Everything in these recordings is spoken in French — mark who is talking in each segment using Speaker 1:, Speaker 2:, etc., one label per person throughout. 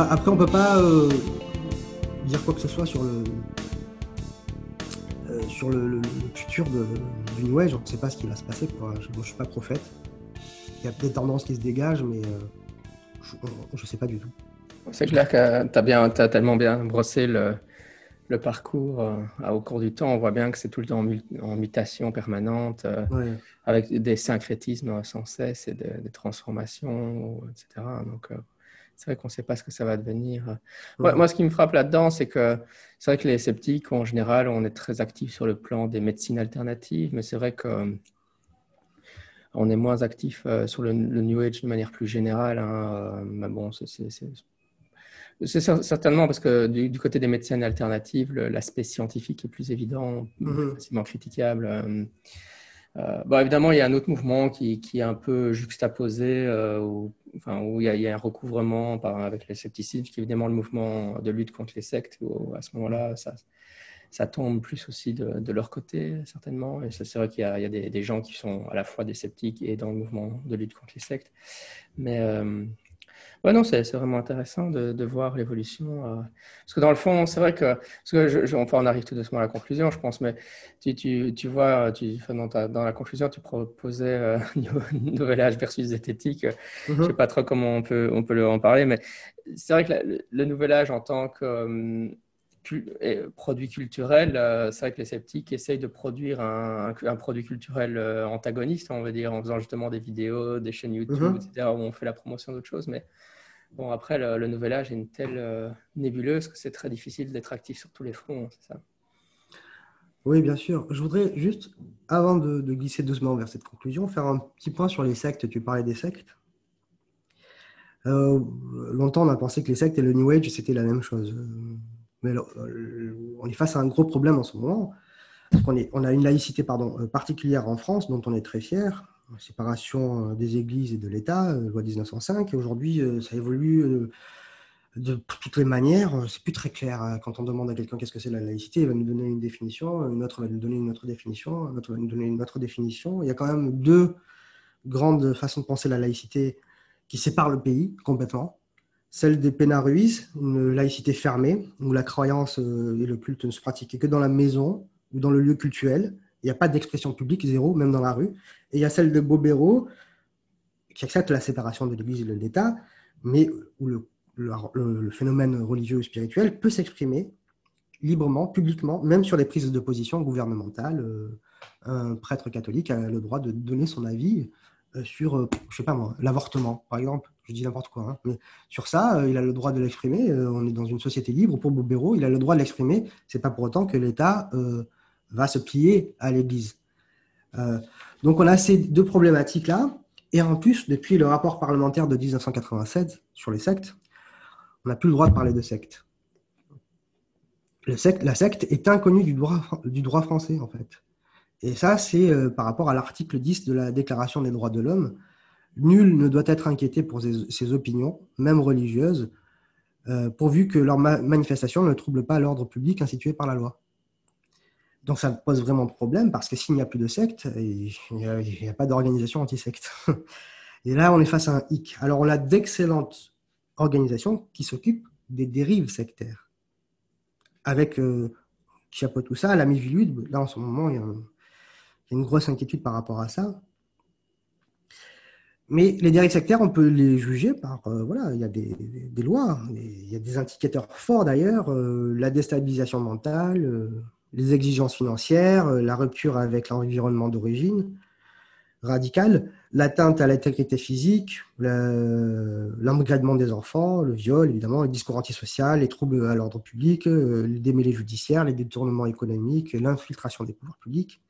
Speaker 1: Voilà, après, on peut pas euh, dire quoi que ce soit sur le, euh, sur le, le- le futur de, du New Age. On ne sait pas ce qui va se passer. Quoi. Je ne suis pas prophète. Il y a des tendances qui se dégagent, mais euh, je ne sais pas du tout.
Speaker 2: C'est clair que tu as, tellement bien brossé le, le parcours euh, au cours du temps. On voit bien que c'est tout le temps en, mut- en mutation permanente, euh,
Speaker 1: Ouais.
Speaker 2: avec des syncrétismes sans cesse et de- des transformations, etc. Donc, euh, c'est vrai qu'on ne sait pas ce que ça va devenir. Moi,
Speaker 1: Ouais.
Speaker 2: moi, ce qui me frappe là-dedans, c'est que c'est vrai que les sceptiques, en général, on est très actifs sur le plan des médecines alternatives, mais c'est vrai que euh, on est moins actif euh, sur le, le New Age de manière plus générale. hein, euh, mais bon, c'est- c'est c'est- c'est cer- certainement parce que du, du côté des médecines alternatives, l'aspect scientifique est plus évident,
Speaker 1: Mhm.
Speaker 2: facilement critiquable. Euh, bon, évidemment, il y a un autre mouvement qui, est un peu juxtaposé, euh, où, enfin, où il y, a, un recouvrement avec le scepticisme, qui est évidemment le mouvement de lutte contre les sectes, où à ce moment-là, ça, tombe plus aussi de, leur côté, certainement. Et c'est vrai qu'il y a, des gens qui sont à la fois des sceptiques et dans le mouvement de lutte contre les sectes. Mais euh, ouais, non, c'est vraiment intéressant de, de voir l'évolution. euh, parce que dans le fond, c'est vrai que, parce que je, je- enfin, on arrive tout doucement à la conclusion, je pense, mais tu, tu, tu vois, tu, enfin, dans, ta- dans la conclusion, tu proposais euh, Nouvel Âge versus zététique. Je
Speaker 1: Mhm.
Speaker 2: sais pas trop comment on peut, on peut le- en parler, mais c'est vrai que la- le, le Nouvel Âge en tant que euh, cul- et produit culturel, euh, c'est vrai que les sceptiques essayent de produire un, produit culturel euh, antagoniste, on va dire, en faisant justement des vidéos, des chaînes YouTube,
Speaker 1: Mhm.
Speaker 2: etc., où on fait la promotion d'autres choses. Mais bon, après, le, le Nouvel Âge est une telle euh, nébuleuse que c'est très difficile d'être actif sur tous les fronts, c'est ça.
Speaker 1: Oui, bien sûr. Je voudrais juste, avant de, de glisser doucement vers cette conclusion, faire un petit point sur les sectes. Tu parlais des sectes. Euh, longtemps, on a pensé que les sectes et le New Age, c'était la même chose. Mais euh, on est face à un gros problème en ce moment. On a une laïcité euh, particulière en France dont on est très fier. Séparation euh, des églises et de l'État, loi 1905. Et aujourd'hui, ça évolue de toutes les manières. C'est plus très clair. Quand on demande à quelqu'un qu'est-ce que c'est la laïcité, il va nous donner une définition, une autre va nous donner une autre définition, un autre va nous donner une autre définition. Il y a quand même deux grandes façons de penser la laïcité qui séparent le pays complètement. Celle des Pénard Ruiz, une laïcité fermée, où la croyance euh, et le culte ne se pratiquaient que dans la maison ou dans le lieu cultuel. Il n'y a pas d'expression publique, zéro, même dans la rue. Et il y a celle de Bobéro, qui accepte la séparation de l'Église et de l'État, mais où le, phénomène religieux ou spirituel peut s'exprimer librement, publiquement, même sur les prises de position gouvernementales. Euh, un prêtre catholique a le droit de donner son avis euh, sur, je sais pas l'avortement, par exemple. Je dis n'importe quoi. hein. Mais sur ça, euh, il a le droit de l'exprimer. Euh, on est dans une société libre. Pour Bobéro, il a le droit de l'exprimer. C'est pas pour autant que l'État euh, va se plier à l'Église. Donc on a ces deux problématiques-là. Et en plus, depuis le rapport parlementaire de 1987 sur les sectes, on n'a plus le droit de parler de secte. Le secte la secte est inconnue du droit, français, en fait. Et ça, c'est par rapport à l'article 10 de la Déclaration des droits de l'homme. Nul ne doit être inquiété pour ses, opinions, même religieuses, euh, pourvu que leur ma- manifestation ne trouble pas l'ordre public institué par la loi. Donc ça pose vraiment problème parce que s'il n'y a plus de secte, il n'y a, pas d'organisation anti-secte. Et là, on est face à un hic. Alors, on a d'excellentes organisations qui s'occupent des dérives sectaires. Avec, euh, qui chapeaute tout ça, la Mivilude, là en ce moment, il y a une grosse inquiétude par rapport à ça. Mais les dérives sectaires, on peut les juger par, euh, voilà, il y a des, lois, il y a des indicateurs forts d'ailleurs, euh, la déstabilisation mentale, euh, les exigences financières, la rupture avec l'environnement d'origine radicale, l'atteinte à l'intégrité physique, le- l'engagement des enfants, le viol, évidemment, le discours antisocial, les troubles à l'ordre public, les démêlés judiciaires, les détournements économiques, l'infiltration des pouvoirs publics.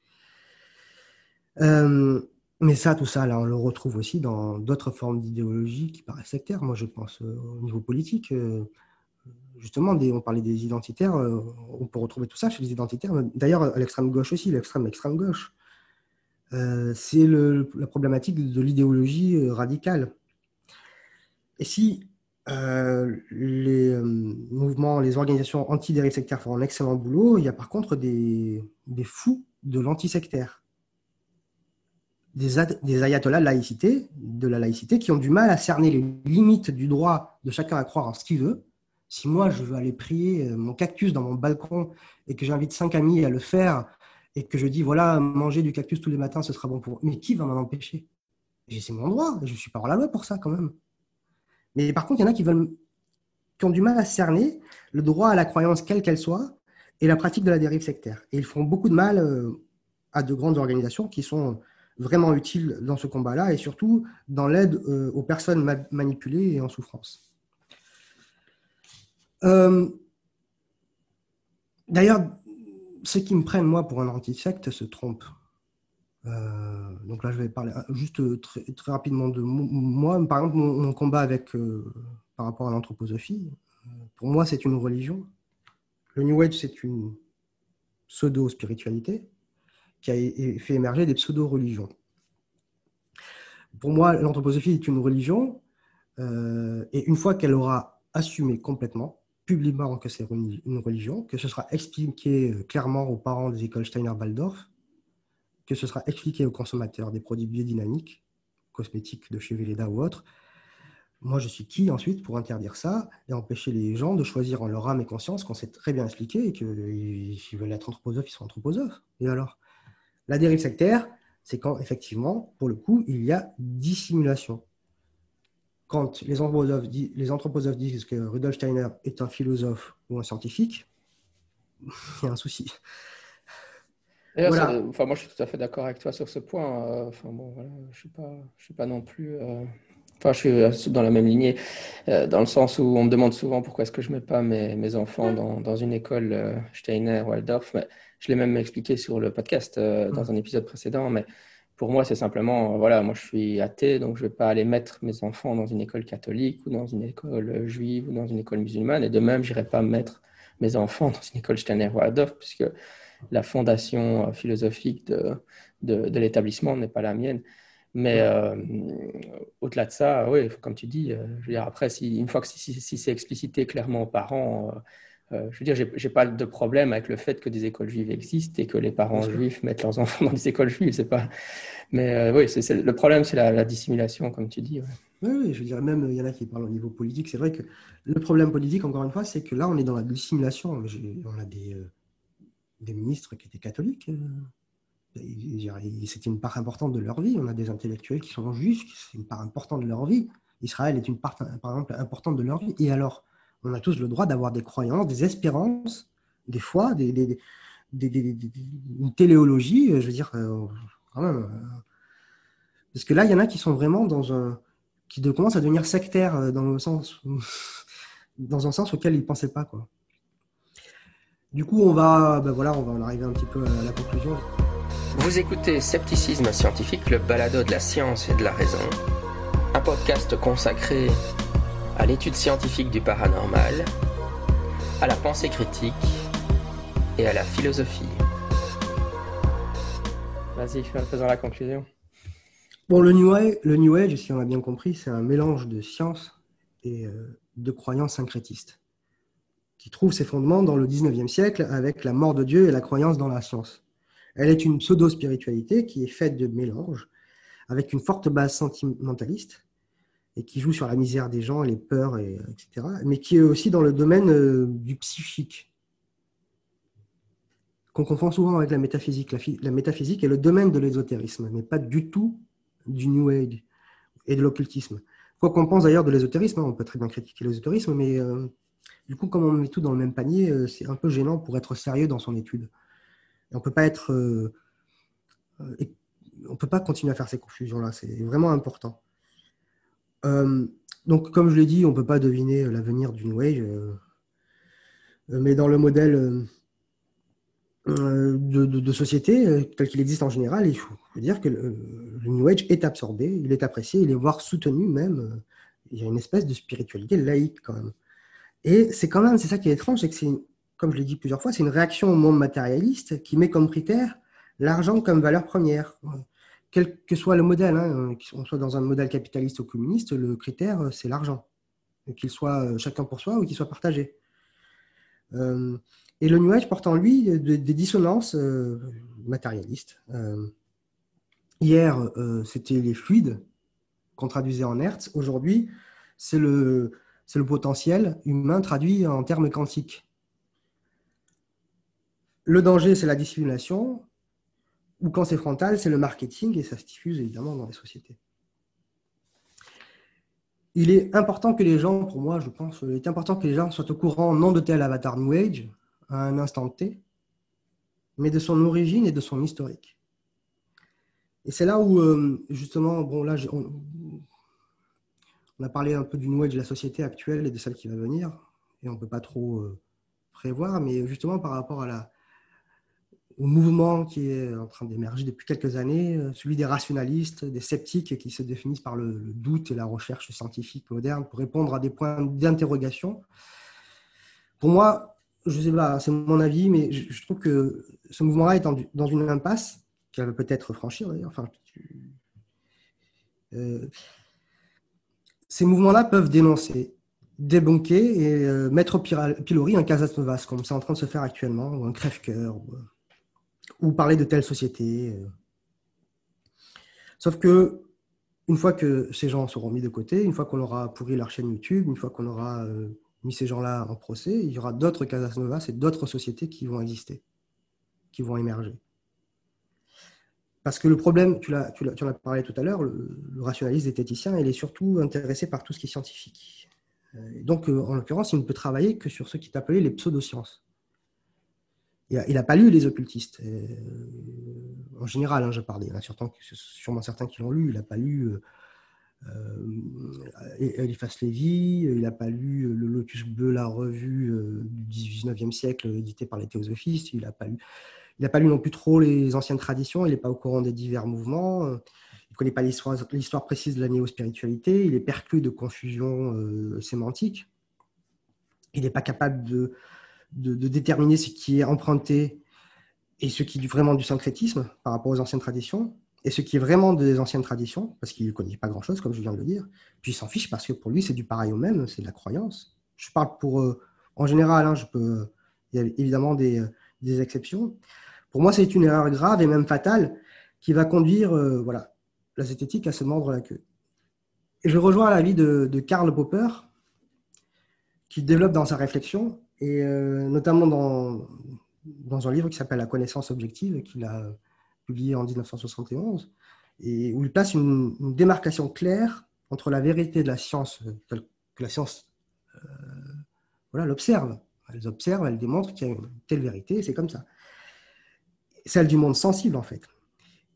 Speaker 1: Mais ça, tout ça, là, on le retrouve aussi dans d'autres formes d'idéologie qui paraissent sectaires. Moi, je pense euh, au niveau politique. euh, justement, on parlait des identitaires, euh, on peut retrouver tout ça chez les identitaires. D'ailleurs, à l'extrême gauche aussi, l'extrême extrême gauche. C'est la problématique de l'idéologie radicale. Et si les mouvements, les organisations anti-dérives sectaires font un excellent boulot, il y a par contre des, des fous de l'antisectaire. Des, ayatollahs de, laïcité, de la laïcité qui ont du mal à cerner les limites du droit de chacun à croire en ce qu'il veut. Si moi, je veux aller prier euh, mon cactus dans mon balcon et que j'invite cinq amis à le faire et que je dis, voilà, manger du cactus tous les matins, ce sera bon pour Mais qui va m'en empêcher? C'est mon droit, je suis pas hors la loi pour ça quand même. Mais par contre, il y en a qui ont du mal à cerner le droit à la croyance, quelle qu'elle soit, et la pratique de la dérive sectaire. Et ils font beaucoup de mal euh, à de grandes organisations qui sont vraiment utiles dans ce combat-là et surtout dans l'aide euh, aux personnes manipulées et en souffrance. Euh, d'ailleurs, ceux qui me prennent, moi, pour un anti-secte se trompent. donc là, je vais parler juste très, rapidement de moi. Par exemple, mon, combat avec, par rapport à l'anthroposophie, pour moi, c'est une religion. Le New Age, c'est une pseudo-spiritualité qui a fait émerger des pseudo-religions. Pour moi, l'anthroposophie est une religion, euh, et une fois qu'elle aura assumé complètement, publiquement que c'est une religion, que ce sera expliqué euh, clairement aux parents des écoles Steiner-Waldorf, que ce sera expliqué aux consommateurs des produits biodynamiques, cosmétiques de chez Velleda ou autres, moi, je suis qui ensuite pour interdire ça et empêcher les gens de choisir en leur âme et conscience qu'on s'est très bien expliqué et qu'ils veulent être anthroposophes, ils sont anthroposophes. Et alors? La dérive sectaire, c'est quand effectivement, pour le coup, il y a dissimulation. Quand les anthroposophes, les anthroposophes disent que Rudolf Steiner est un philosophe ou un scientifique, il y a un souci.
Speaker 2: Voilà. Enfin, moi, je suis tout à fait d'accord avec toi sur ce point. Euh, enfin, bon, voilà, je ne suis, suis pas non plus. Euh, Enfin, je suis euh, dans la même lignée, euh, dans le sens où on me demande souvent pourquoi est-ce que je ne mets pas mes, mes enfants dans, dans, une école euh, Steiner, Waldorf. Mais je l'ai même expliqué sur le podcast dans un épisode précédent. Mais pour moi, c'est simplement, voilà, moi je suis athée, donc je ne vais pas aller mettre mes enfants dans une école catholique ou dans une école juive ou dans une école musulmane. Et de même, je n'irai pas mettre mes enfants dans une école Steiner, Waldorf, puisque la fondation philosophique de, de, de l'établissement n'est pas la mienne. Mais euh, au-delà de ça, oui, comme tu dis, euh, je veux dire, après, si, une fois que si, c'est explicité clairement aux parents, euh, je veux dire, j'ai pas de problème avec le fait que des écoles juives existent et que les parents juifs mettent leurs enfants dans des écoles juives. C'est pas. Mais oui, c'est le problème, c'est la, dissimulation, comme tu dis.
Speaker 1: Oui, oui, je dirais même, il y en a qui parlent au niveau politique. C'est vrai que le problème politique, encore une fois, c'est que là, on est dans la dissimulation. On a des, des ministres qui étaient catholiques c'est une part importante de leur vie. On a des intellectuels qui sont juifs, c'est une part importante de leur vie. Israël est une part, par exemple, importante de leur vie. Et alors, on a tous le droit d'avoir des croyances, des espérances, des fois, des, une téléologie, je veux dire, euh, quand même. Euh, parce que là, il y en a qui sont vraiment dans un. qui commencent à devenir sectaires euh, dans, le sens, dans un sens auquel ils ne pensaient pas. Du coup, on va, ben voilà, on va en arriver un petit peu à la conclusion.
Speaker 3: Vous écoutez Scepticisme scientifique, le balado de la science et de la raison, un podcast consacré à l'étude scientifique du paranormal, à la pensée critique et à la philosophie.
Speaker 2: Vas-y, faisons la conclusion.
Speaker 1: Bon, le New, Age, le New Age, si on a bien compris, c'est un mélange de science et euh, de croyances syncrétistes, qui trouve ses fondements dans le 19e siècle avec la mort de Dieu et la croyance dans la science. Elle est une pseudo-spiritualité qui est faite de mélanges, avec une forte base sentimentaliste, et qui joue sur la misère des gens, les peurs, et, etc., mais qui est aussi dans le domaine euh, du psychique, qu'on confond souvent avec la métaphysique. La, métaphysique est le domaine de l'ésotérisme, mais pas du tout du New Age et de l'occultisme. Quoi qu'on pense d'ailleurs de l'ésotérisme, hein, on peut très bien critiquer l'ésotérisme, mais euh, du coup, comme on met tout dans le même panier, euh, c'est un peu gênant pour être sérieux dans son étude on peut pas être, euh, euh, on peut pas continuer à faire ces confusions-là. C'est vraiment important. Euh, donc, comme je l'ai dit, on peut pas deviner l'avenir du New Age, mais dans le modèle de, société tel qu'il existe en général, il faut, dire que le, New Age est absorbé, il est apprécié, il est voire soutenu même. Il y a une espèce de spiritualité laïque quand même. Et c'est quand même, c'est ça qui est étrange, c'est que c'est comme je l'ai dit plusieurs fois, c'est une réaction au monde matérialiste qui met comme critère l'argent comme valeur première. Quel que soit le modèle, hein, qu'on soit dans un modèle capitaliste ou communiste, le critère, c'est l'argent. Qu'il soit euh, chacun pour soi ou qu'il soit partagé. Euh, et le New Age porte en lui des, dissonances euh, matérialistes. Hier, euh, c'était les fluides qu'on traduisait en Hertz. Aujourd'hui, c'est le, le potentiel humain traduit en termes quantiques. Le danger, c'est la dissimulation, ou quand c'est frontal, c'est le marketing, et ça se diffuse évidemment dans les sociétés. Il est important que les gens, pour moi, je pense, il est important que les gens soient au courant non de tel avatar New Age à un instant T, mais de son origine et de son historique. Et c'est là où, euh, justement, bon, là, on, a parlé un peu du New Age de la société actuelle et de celle qui va venir, et on ne peut pas trop euh, prévoir, mais justement par rapport à la, au mouvement qui est en train d'émerger depuis quelques années, euh, celui des rationalistes, des sceptiques qui se définissent par le, doute et la recherche scientifique moderne pour répondre à des points d'interrogation. Pour moi, je sais pas, c'est mon avis, mais je, trouve que ce mouvement-là est dans une impasse qu'elle veut peut-être franchir. Enfin, euh, ces mouvements-là peuvent dénoncer, débunker et euh, mettre au pilori un Casasnovas, comme c'est en train de se faire actuellement, ou un crève-cœur, parler de telle société. Euh. Sauf que, une fois que ces gens seront mis de côté, une fois qu'on aura pourri leur chaîne YouTube, une fois qu'on aura euh, mis ces gens-là en procès, il y aura d'autres Casas Novas et d'autres sociétés qui vont exister, qui vont émerger. Parce que le problème, tu, tu, en as parlé tout à l'heure, le, rationaliste zététicien, il est surtout intéressé par tout ce qui est scientifique. Euh, donc, en l'occurrence, il ne peut travailler que sur ce qui est appelé les pseudosciences il n'a pas lu les occultistes. Euh, en général, hein, je parle. Il y en a sûrement certains qui l'ont lu. Il n'a pas lu euh, euh, Eliphas Lévy, il n'a pas lu le Lotus Bleu, la revue du 19e siècle éditée par les théosophistes. Il n'a pas lu. Il n'a pas lu non plus trop les anciennes traditions. Il n'est pas au courant des divers mouvements. Il ne connaît pas l'histoire précise de la néo-spiritualité. Il est perclus de confusion sémantique. Il n'est pas capable de déterminer ce qui est emprunté et ce qui est vraiment du syncrétisme par rapport aux anciennes traditions, et ce qui est vraiment des anciennes traditions, parce qu'il ne connaît pas grand-chose, comme je viens de le dire. Puis il s'en fiche parce que pour lui, c'est du pareil au même, c'est de la croyance. Je parle pour, euh, en général, hein, je peux, il y a évidemment des, des, exceptions. Pour moi, c'est une erreur grave et même fatale qui va conduire euh, voilà, la zététique à se mordre la queue. Et je rejoins l'avis de, de Karl Popper, qui développe dans sa réflexion et euh, notamment dans, dans un livre qui s'appelle La connaissance objective, qu'il a publié en 1971, et où il place une, démarcation claire entre la vérité de la science, telle que la science euh, voilà, l'observe. Elle observe, elle démontre qu'il y a une telle vérité, c'est comme ça. Celle du monde sensible, en fait.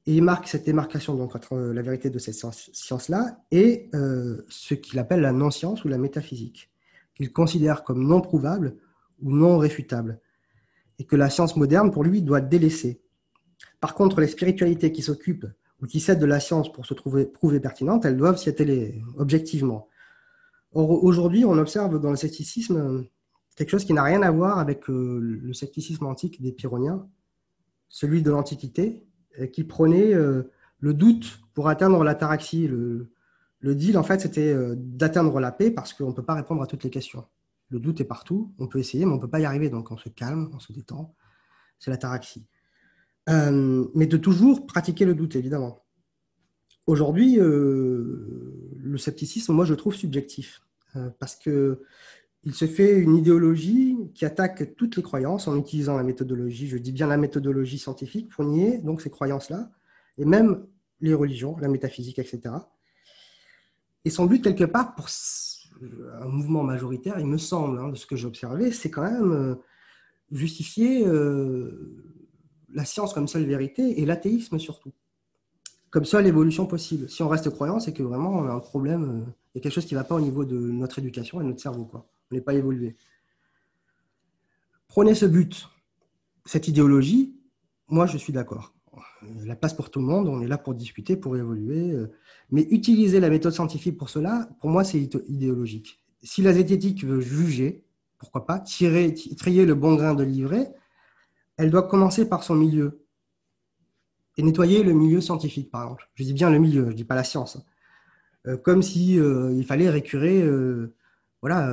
Speaker 1: Et il marque cette démarcation donc, entre la vérité de cette science-là et euh, ce qu'il appelle la non-science ou la métaphysique, qu'il considère comme non prouvable ou non réfutable, et que la science moderne, pour lui, doit délaisser. Par contre, les spiritualités qui s'occupent ou qui cèdent de la science pour se trouver, prouver pertinentes, elles doivent s'y atteler objectivement. Or, aujourd'hui, on observe dans le scepticisme quelque chose qui n'a rien à voir avec euh, le scepticisme antique des Pyrrhoniens, celui de l'Antiquité, qui prônait euh, le doute pour atteindre la taraxie. Le, le deal, en fait, c'était euh, d'atteindre la paix parce qu'on ne peut pas répondre à toutes les questions. Le doute est partout. On peut essayer, mais on ne peut pas y arriver. Donc, on se calme, on se détend. C'est la taraxie. Euh, mais de toujours pratiquer le doute, évidemment. Aujourd'hui, euh, le scepticisme, moi, je trouve subjectif. Euh, parce que il se fait une idéologie qui attaque toutes les croyances en utilisant la méthodologie, je dis bien la méthodologie scientifique, pour nier donc ces croyances-là, et même les religions, la métaphysique, etc. Et son but, quelque part, pour un mouvement majoritaire, il me semble, hein, de ce que j'ai observé, c'est quand même euh, justifier euh, la science comme seule vérité et l'athéisme surtout, comme seule évolution possible. Si on reste croyant, c'est que vraiment on a un problème, euh, il y a quelque chose qui ne va pas au niveau de notre éducation et de notre cerveau. Quoi. On n'est pas évolué. Prenez ce but, cette idéologie, moi je suis d'accord. La place pour tout le monde, on est là pour discuter, pour évoluer. Mais utiliser la méthode scientifique pour cela, pour moi, c'est idéologique. Si la zététique veut juger, pourquoi pas, tirer, trier le bon grain de livret, elle doit commencer par son milieu et nettoyer le milieu scientifique, par exemple. Je dis bien le milieu, je ne dis pas la science. Euh, comme si euh, il fallait récurer euh, voilà,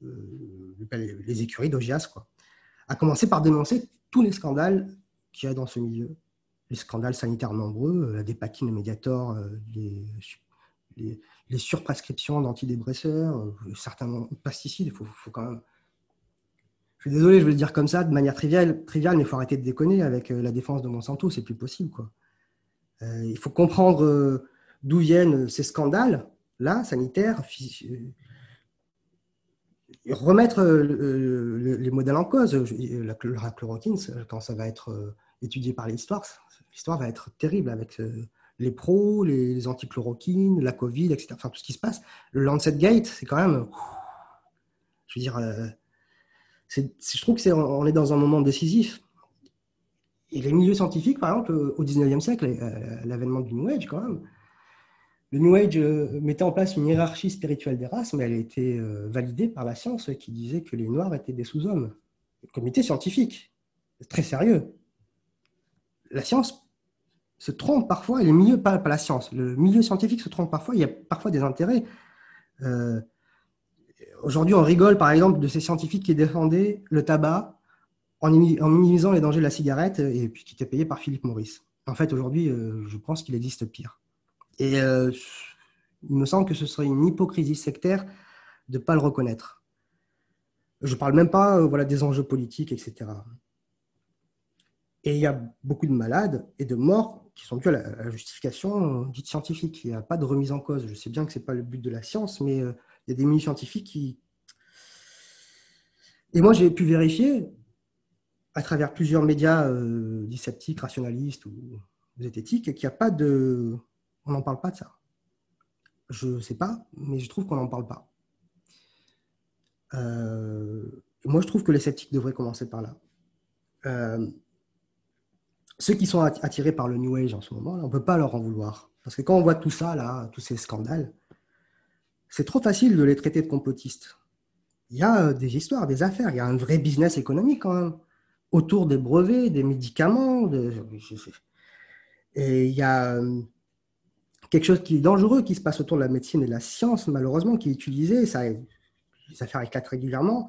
Speaker 1: les écuries d'Ogias, quoi. À commencer par dénoncer tous les scandales qu'il y a dans ce milieu, les scandales sanitaires nombreux, la dépakine, le médiator, les, les, surprescriptions d'antidépresseurs, certains pesticides, il faut, quand même. Je suis désolé, je vais le dire comme ça, de manière triviale, triviale mais il faut arrêter de déconner avec la défense de Monsanto, c'est plus possible. Quoi. il faut comprendre d'où viennent ces scandales, là, sanitaires, remettre euh, les modèles en cause. La, chloroquine, quand ça va être euh, étudié par l'histoire, l'histoire va être terrible avec euh, les pros, les antichloroquines, la Covid, etc. Enfin, tout ce qui se passe. Le Lancet Gate, c'est quand même. Je veux dire, je trouve que on est dans un moment décisif. Et les milieux scientifiques, par exemple, au 19e siècle, l'avènement du New Age, quand même, le New Age euh, mettait en place une hiérarchie spirituelle des races, mais elle a été euh, validée par la science qui disait que les Noirs étaient des sous-hommes. Comité scientifique, très sérieux. La science se trompe parfois, et le milieu, pas, la science, le milieu scientifique se trompe parfois, il y a parfois des intérêts. Euh, aujourd'hui, on rigole par exemple de ces scientifiques qui défendaient le tabac en, minimisant les dangers de la cigarette et puis qui étaient payés par Philippe Maurice. En fait, aujourd'hui, je pense qu'il existe pire. Et euh, il me semble que ce serait une hypocrisie sectaire de ne pas le reconnaître. Je ne parle même pas euh, voilà, des enjeux politiques, etc. Et il y a beaucoup de malades et de morts qui sont dus à la, justification euh, dite scientifique. Il n'y a pas de remise en cause. Je sais bien que ce n'est pas le but de la science, mais il y a des milieux scientifiques qui... Et moi, j'ai pu vérifier, à travers plusieurs médias euh, sceptiques, rationalistes ou zététiques, qu'il n'y a pas de on n'en parle pas de ça. Je ne sais pas, mais je trouve qu'on n'en parle pas. Euh, moi, je trouve que les sceptiques devraient commencer par là. Euh, ceux qui sont attirés par le New Age en ce moment, on ne peut pas leur en vouloir. Parce que quand on voit tout ça, là, tous ces scandales, c'est trop facile de les traiter de complotistes. Il y a euh, des histoires, des affaires, il y a un vrai business économique quand même, autour des brevets, des médicaments. Et il y a quelque chose qui est dangereux qui se passe autour de la médecine et de la science, malheureusement, qui est utilisé, ça, les affaires éclatent régulièrement.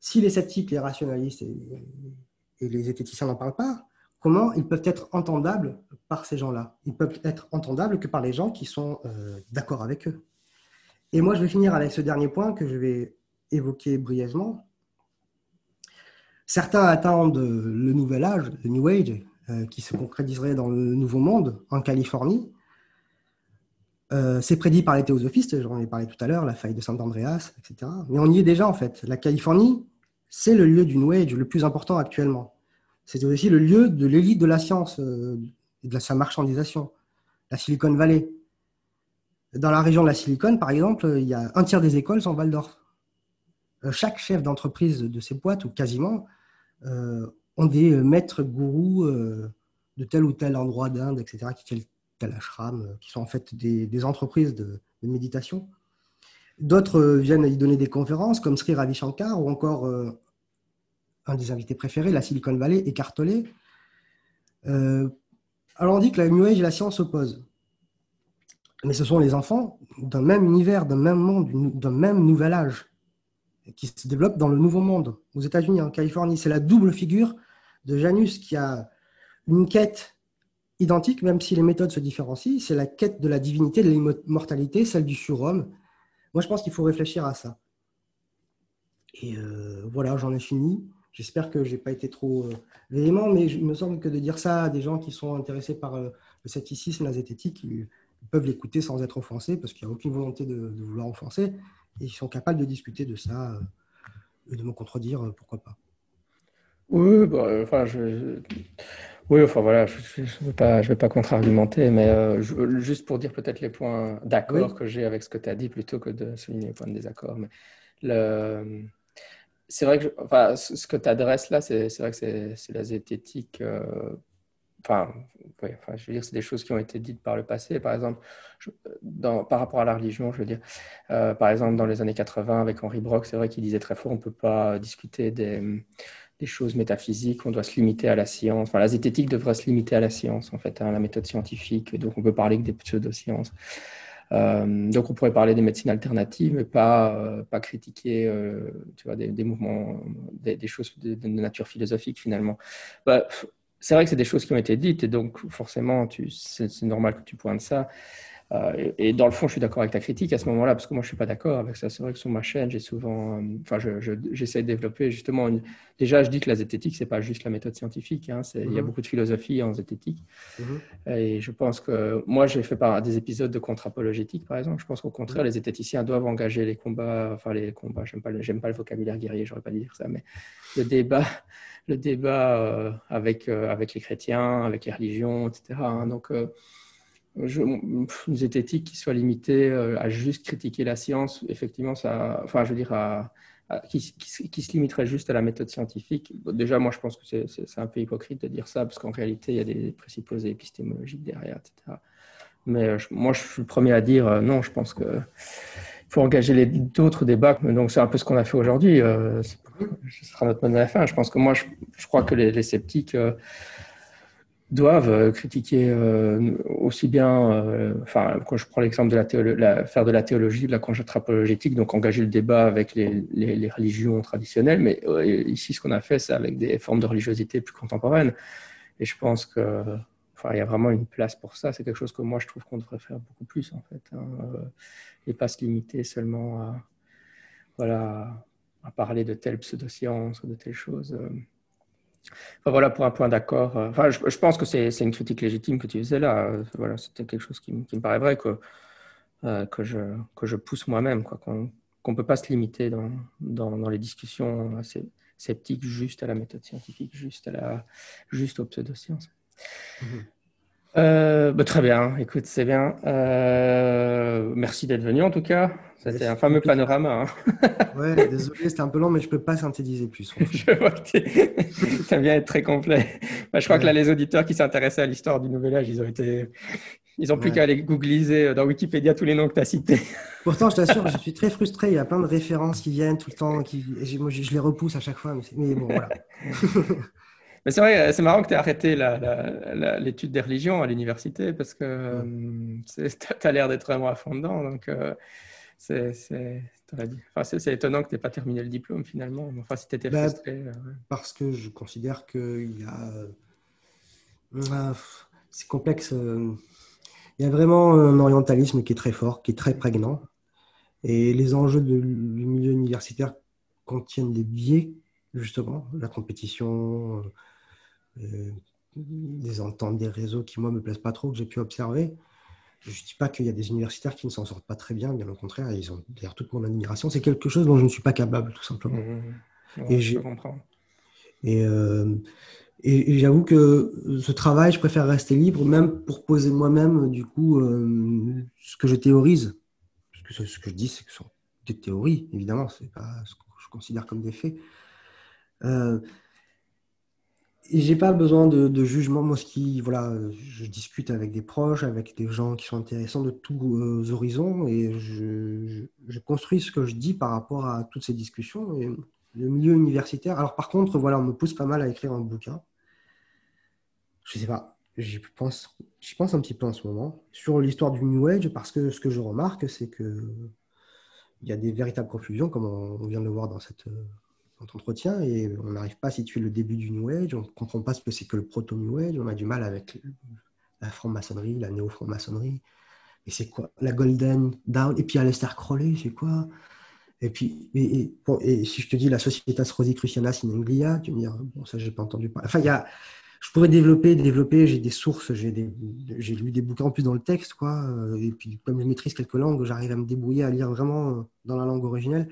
Speaker 1: Si les sceptiques, les rationalistes et, les zététiciens n'en parlent pas, comment ils peuvent être entendables par ces gens-là Ils peuvent être entendables que par les gens qui sont euh, d'accord avec eux. Et moi, je vais finir avec ce dernier point que je vais évoquer brièvement. Certains attendent le nouvel âge, le New Age, euh, qui se concrétiserait dans le Nouveau Monde, en Californie. Euh, c'est prédit par les théosophistes, j'en ai parlé tout à l'heure, la faille de Saint-Andreas, etc. Mais on y est déjà en fait. La Californie, c'est le lieu du New Age le plus important actuellement. C'est aussi le lieu de l'élite de la science euh, et de sa marchandisation, la Silicon Valley. Dans la région de la Silicon, par exemple, il y a un tiers des écoles sont Waldorf. Euh, chaque chef d'entreprise de ces boîtes, ou quasiment, ont des maîtres gourous de tel ou tel endroit d'Inde, etc., qui l'ashram, euh, qui sont en fait des, entreprises de, méditation. D'autres euh, viennent y donner des conférences, comme Sri Ravi Shankar, ou encore euh, un des invités préférés, la Silicon Valley, écartelé. alors on dit que la New et la science s'opposent. Mais ce sont les enfants d'un même univers, d'un même monde, d'un même nouvel âge, qui se développent dans le nouveau monde. Aux États-Unis, en Californie, c'est la double figure de Janus qui a une quête identique, même si les méthodes se différencient. C'est la quête de la divinité, de l'immortalité, celle du surhomme. Moi, je pense qu'il faut réfléchir à ça. Et euh, voilà, j'en ai fini. J'espère que je n'ai pas été trop euh, véhément, mais il me semble que de dire ça à des gens qui sont intéressés par euh, le scepticisme, la zététique, ils, peuvent l'écouter sans être offensés, parce qu'il n'y a aucune volonté de, vouloir offenser, et ils sont capables de discuter de ça et de me contredire, pourquoi pas.
Speaker 2: Oui, bah, enfin, je, oui, enfin voilà, je ne vais pas, je vais pas contre-argumenter, mais euh, juste pour dire peut-être les points d'accord que j'ai avec ce que tu as dit plutôt que de souligner les points de désaccord. Mais le, c'est vrai que enfin, ce que tu adresses là, c'est, vrai que c'est, la zététique. Euh, enfin, enfin, je veux dire, c'est des choses qui ont été dites par le passé. Par exemple, par rapport à la religion, je veux dire, euh, par exemple, dans les années 80, avec Henri Brock, c'est vrai qu'il disait très fort on ne peut pas discuter des choses métaphysiques, on doit se limiter à la science. Enfin, la zététique devrait se limiter à la science, en fait, à la méthode scientifique. Donc, on peut parler que des pseudosciences. Euh, donc, on pourrait parler des médecines alternatives, mais pas, euh, pas critiquer euh, tu des, mouvements, des, choses de, nature philosophique, finalement. Bah, c'est vrai que c'est des choses qui ont été dites et donc forcément, c'est normal que tu pointes ça. Euh, et, dans le fond, je suis d'accord avec ta critique à ce moment-là, parce que moi, je ne suis pas d'accord avec ça. C'est vrai que sur ma chaîne, j'ai souvent, euh, enfin, j'essaie de développer justement. Déjà, je dis que la zététique, c'est pas juste la méthode scientifique. Hein, il y a mhm. beaucoup de philosophie en zététique. Mhm. Et je pense que moi, j'ai fait par des épisodes de contre-apologétique, par exemple. Je pense qu'au contraire, mhm. les zététiciens doivent engager les combats, enfin les combats. J'aime pas, j'aime pas le vocabulaire guerrier. J'aurais pas dû dire ça, mais le débat, le débat euh, avec avec les chrétiens, avec les religions, etc. Hein. donc une zététique qui soit limitée euh, à juste critiquer la science, effectivement, ça, enfin, je veux dire, à, qui, se limiterait juste à la méthode scientifique. Déjà, moi, je pense que c'est un peu hypocrite de dire ça, parce qu'en réalité, il y a des présupposés épistémologiques derrière, etc. Mais euh, moi, je suis le premier à dire euh, non, je pense que faut engager d'autres débats. Donc, c'est un peu ce qu'on a fait aujourd'hui. ce sera notre mot de la fin. Je pense que moi, je, crois que les, sceptiques doivent euh, critiquer euh, aussi bien, euh, enfin, quand je prends l'exemple de la, faire de la théologie, de la conjecture apologétique, donc engager le débat avec les, religions traditionnelles, mais ici, ce qu'on a fait, c'est avec des formes de religiosité plus contemporaines. Et je pense que, enfin, il y a vraiment une place pour ça. C'est quelque chose que moi, je trouve qu'on devrait faire beaucoup plus, en fait, hein, et pas se limiter seulement à, voilà, à parler de telle pseudoscience ou de telle voilà pour un point d'accord. Euh, enfin, je, pense que c'est une critique légitime que tu faisais là. Euh, voilà, c'était quelque chose qui, me paraît vrai que, euh, que, je, que je pousse moi-même, qu'on ne peut pas se limiter dans, dans, les discussions assez sceptiques juste à la méthode scientifique, juste, à la, juste aux pseudosciences. Mmh euh, bah, très bien, écoute, c'est bien. Euh, merci d'être venu en tout cas. C'était un fameux panorama.
Speaker 1: Hein. ouais, désolé, c'était un peu long, mais je ne peux pas synthétiser plus.
Speaker 2: je vois que tu bien être très complet. Bah, je crois que là, les auditeurs qui s'intéressaient à l'histoire du Nouvel Âge, ils ont été. Ils n'ont plus qu'à aller googliser euh, dans Wikipédia tous les noms que tu as cités.
Speaker 1: Pourtant, je t'assure, je suis très frustré. Il y a plein de références qui viennent tout le temps. Qui... moi, je, les repousse à chaque fois. mais bon, voilà.
Speaker 2: Mais c'est vrai, c'est marrant que tu aies arrêté l'étude des religions à l'université parce que tu as l'air d'être vraiment à fond dedans. Donc, euh, c'est étonnant que tu n'aies pas terminé le diplôme finalement. Enfin, si tu étais bah, frustré. Euh,
Speaker 1: parce que je considère qu'il y a. Euh, c'est complexe. Il y a vraiment un orientalisme qui est très fort, qui est très prégnant. Et les enjeux du milieu universitaire contiennent des biais, justement, la compétition, euh, des ententes, des réseaux qui, moi, me plaisent pas trop, que j'ai pu observer. Je ne dis pas qu'il y a des universitaires qui ne s'en sortent pas très bien, bien au contraire, ils ont d'ailleurs toute mon admiration. C'est quelque chose dont je ne suis pas capable, tout simplement. Mmh,
Speaker 2: mmh, mmh. et je comprends.
Speaker 1: Euh, et, et, j'avoue que ce travail, je préfère rester libre, même pour poser moi-même, du coup, euh, ce que je théorise. Parce que ce que je dis, c'est que ce sont des théories, évidemment, ce n'est pas ce que je considère comme des faits. Euh, j'ai pas besoin de, jugement. Moi, ce qui, voilà, je discute avec des proches, avec des gens qui sont intéressants de tous euh, horizons, et je, construis ce que je dis par rapport à toutes ces discussions. Et le milieu universitaire. Alors, par contre, voilà, on me pousse pas mal à écrire un bouquin. Je sais pas. J'y pense, j'y pense un petit peu en ce moment sur l'histoire du New Age, parce que ce que je remarque, c'est que il y a des véritables confusions, comme on vient de le voir dans cette entretien et on n'arrive pas à situer le début du New Age, on ne comprend pas ce que c'est que le proto-New Age, on a du mal avec la franc-maçonnerie, la néo-franc-maçonnerie. Et c'est quoi La Golden Dawn? Et puis Aleister Crowley, c'est quoi? Et puis, si je te dis la Societas Rosicruciana Sinenglia, tu me dis, bon, ça, j'ai pas entendu parler. Enfin, il y a, je pourrais développer, développer, j'ai des sources, j'ai lu des bouquins en plus dans le texte, quoi. Et puis, comme je maîtrise quelques langues, j'arrive à me débrouiller, à lire vraiment dans la langue originelle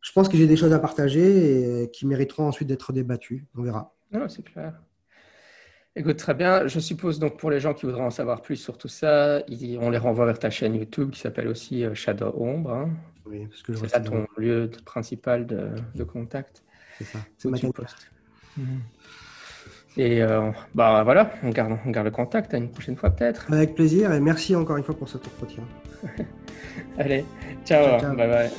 Speaker 1: je pense que j'ai des choses à partager et euh, qui mériteront ensuite d'être débattues. On verra.
Speaker 2: Non, c'est clair. Écoute, très bien. Je suppose donc pour les gens qui voudraient en savoir plus sur tout ça, on les renvoie vers ta chaîne YouTube qui s'appelle aussi euh, Shadow Ombre. Hein.
Speaker 1: Oui, parce que
Speaker 2: c'est ton lieu principal de, contact.
Speaker 1: C'est ça. C'est ma poste.
Speaker 2: Et euh, bah voilà, on garde, on garde le contact à une prochaine fois peut-être.
Speaker 1: Avec plaisir et merci encore une fois pour cet entretien.
Speaker 2: Allez, ciao, ciao, ciao. bye bye.